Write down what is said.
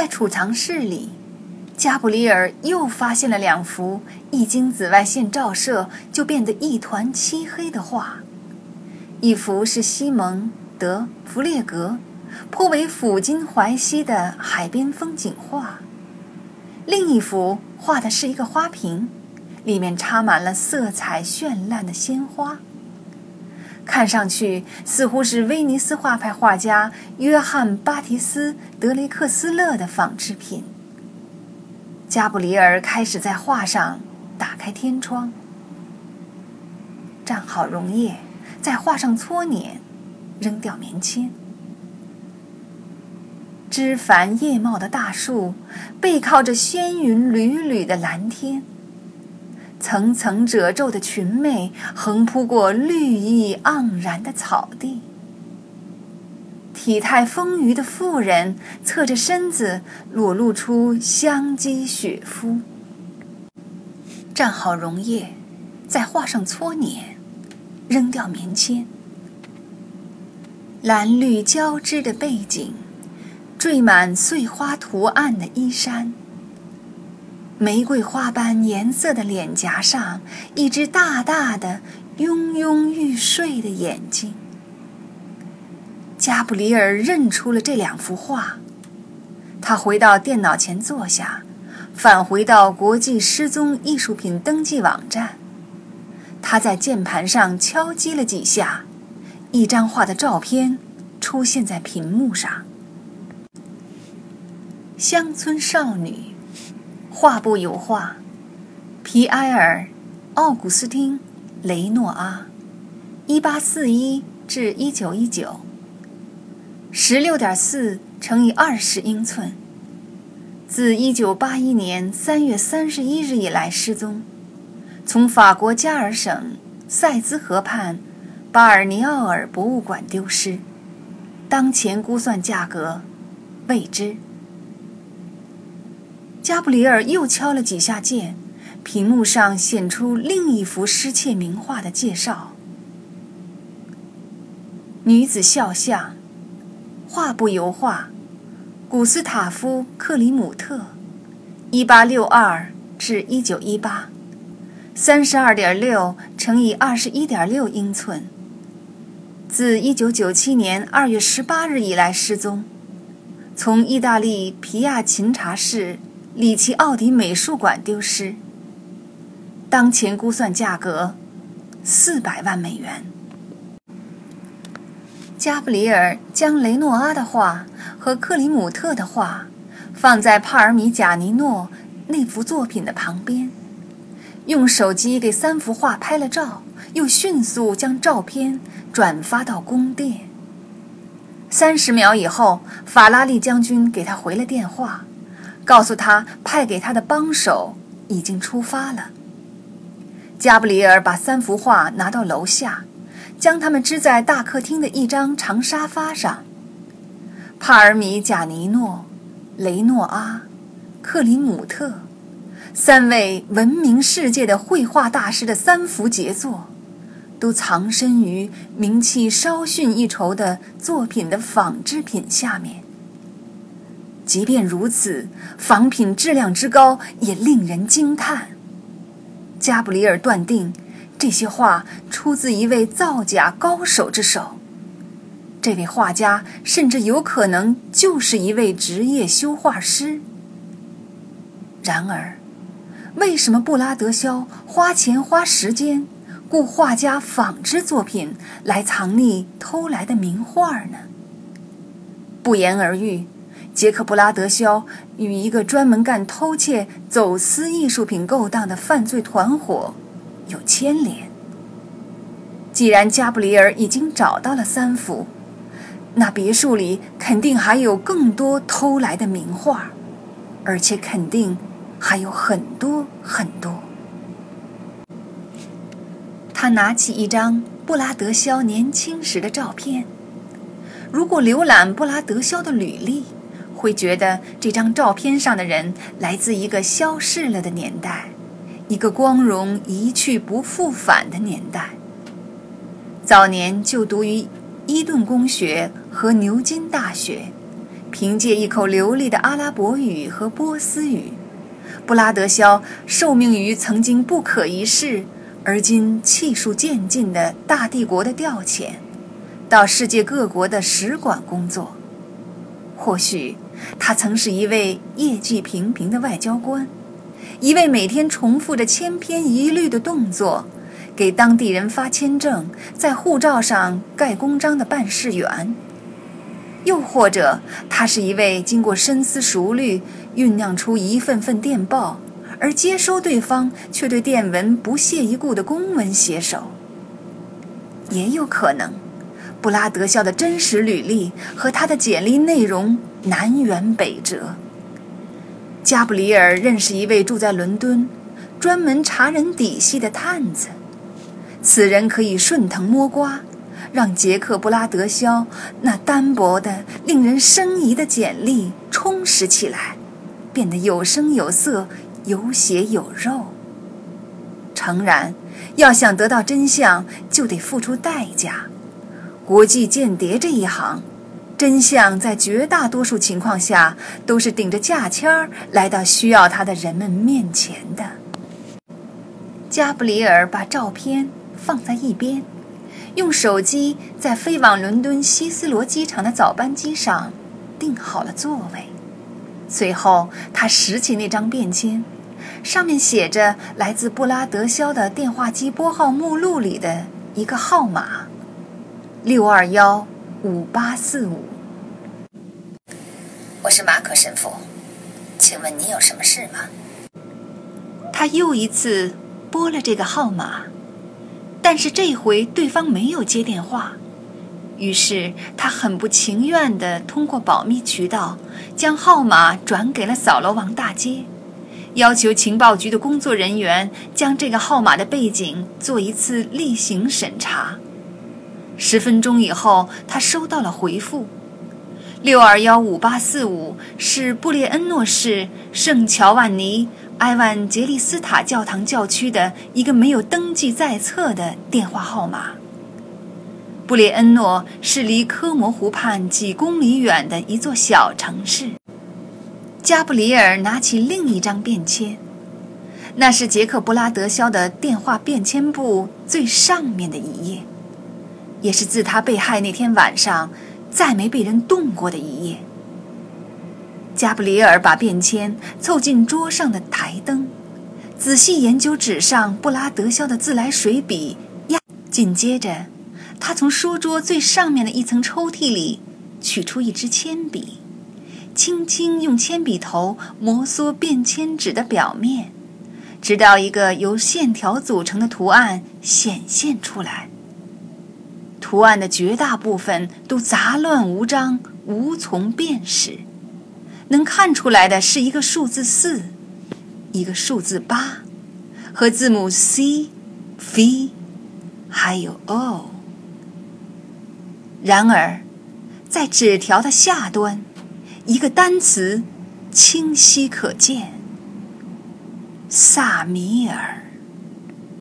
在储藏室里，加布里尔又发现了两幅一经紫外线照射就变得一团漆黑的画。一幅是西蒙德弗列格颇为抚今怀昔的海边风景画，另一幅画的是一个花瓶，里面插满了色彩绚烂的鲜花。看上去似乎是威尼斯画派画家约翰·巴提斯·德雷克斯勒的仿制品。加布里尔开始在画上打开天窗，蘸好溶液，在画上搓捻，扔掉棉签。枝繁叶茂的大树，背靠着仙云缕缕的蓝天。层层褶皱的裙袂横铺过绿意盎然的草地，体态丰腴的妇人侧着身子，裸露出香肌雪肤。蘸好溶液，再画上搓捻，扔掉棉签。蓝绿交织的背景，缀满碎花图案的衣衫。玫瑰花般颜色的脸颊上，一只大大的、慵慵欲睡的眼睛。加布里尔认出了这两幅画，他回到电脑前坐下，返回到国际失踪艺术品登记网站。他在键盘上敲击了几下，一张画的照片出现在屏幕上。乡村少女。画布油画，皮埃尔·奥古斯汀·雷诺阿，一八四一至一九一九，十六点四乘以二十英寸，自一九八一年三月三十一日以来失踪，从法国加尔省塞兹河畔巴尔尼奥尔博物馆丢失，当前估算价格未知。加布里尔又敲了几下键，屏幕上显出另一幅失窃名画的介绍：女子肖像，画布油画，古斯塔夫·克里姆特，一八六二至一九一八，三十二点六乘以二十一点六英寸，自一九九七年二月十八日以来失踪，从意大利皮亚琴察市。里奇奥迪美术馆丢失。当前估算价格四百万美元。加布里尔将雷诺阿的画和克里姆特的画放在帕尔米贾尼诺那幅作品的旁边，用手机给三幅画拍了照，又迅速将照片转发到宫殿。三十秒以后，法拉利将军给他回了电话。告诉他，派给他的帮手已经出发了。加布里尔把三幅画拿到楼下，将它们支在大客厅的一张长沙发上。帕尔米贾尼诺、雷诺阿、克里姆特，三位闻名世界的绘画大师的三幅杰作，都藏身于名气稍逊一筹的作品的仿制品下面。即便如此，仿品质量之高也令人惊叹。加布里尔断定，这些画出自一位造假高手之手。这位画家甚至有可能就是一位职业修画师。然而，为什么布拉德肖花钱花时间雇画家仿制作品来藏匿偷来的名画呢？不言而喻。杰克·布拉德肖与一个专门干偷窃、走私艺术品勾当的犯罪团伙有牵连。既然加布里尔已经找到了三幅，那别墅里肯定还有更多偷来的名画，而且肯定还有很多很多。他拿起一张布拉德肖年轻时的照片，如果浏览布拉德肖的履历。会觉得这张照片上的人来自一个消逝了的年代，一个光荣一去不复返的年代。早年就读于伊顿公学和牛津大学，凭借一口流利的阿拉伯语和波斯语，布拉德肖受命于曾经不可一世而今气数渐尽的大帝国的调遣，到世界各国的使馆工作。或许他曾是一位业绩平平的外交官，一位每天重复着千篇一律的动作，给当地人发签证、在护照上盖公章的办事员。又或者，他是一位经过深思熟虑、酝酿出一份份电报，而接收对方却对电文不屑一顾的公文写手。也有可能，布拉德肖的真实履历和他的简历内容南辕北辙。加布里尔认识一位住在伦敦、专门查人底细的探子，此人可以顺藤摸瓜。让杰克·布拉德肖那单薄的、令人生疑的简历充实起来，变得有声有色、有血有肉。诚然，要想得到真相，就得付出代价。国际间谍这一行，真相在绝大多数情况下都是顶着价签儿来到需要他的人们面前的。加布里尔把照片放在一边。用手机在飞往伦敦希斯罗机场的早班机上订好了座位，随后他拾起那张便签，上面写着来自布拉德肖的电话机拨号目录里的一个号码：六二幺五八四五。我是马可神父，请问你有什么事吗？他又一次拨了这个号码。但是这回对方没有接电话，于是他很不情愿地通过保密渠道将号码转给了扫楼王大街，要求情报局的工作人员将这个号码的背景做一次例行审查。十分钟以后，他收到了回复：六二幺五八四五是布列恩诺市圣乔万尼。埃万杰利斯塔教堂教区的一个没有登记在册的电话号码。布列恩诺是离科摩湖畔几公里远的一座小城市。加布里尔拿起另一张便签，那是杰克·布拉德肖的电话便签簿最上面的一页，也是自他被害那天晚上再没被人动过的一夜。加布里尔把便签凑近桌上的台灯，仔细研究纸上布拉德肖的自来水笔。呀，紧接着，他从书桌最上面的一层抽屉里取出一支铅笔，轻轻用铅笔头摩挲便签纸的表面，直到一个由线条组成的图案显现出来。图案的绝大部分都杂乱无章，无从辨识。能看出来的是一个数字四，一个数字八，和字母 C、V，还有 O。然而，在纸条的下端，一个单词清晰可见：萨米尔。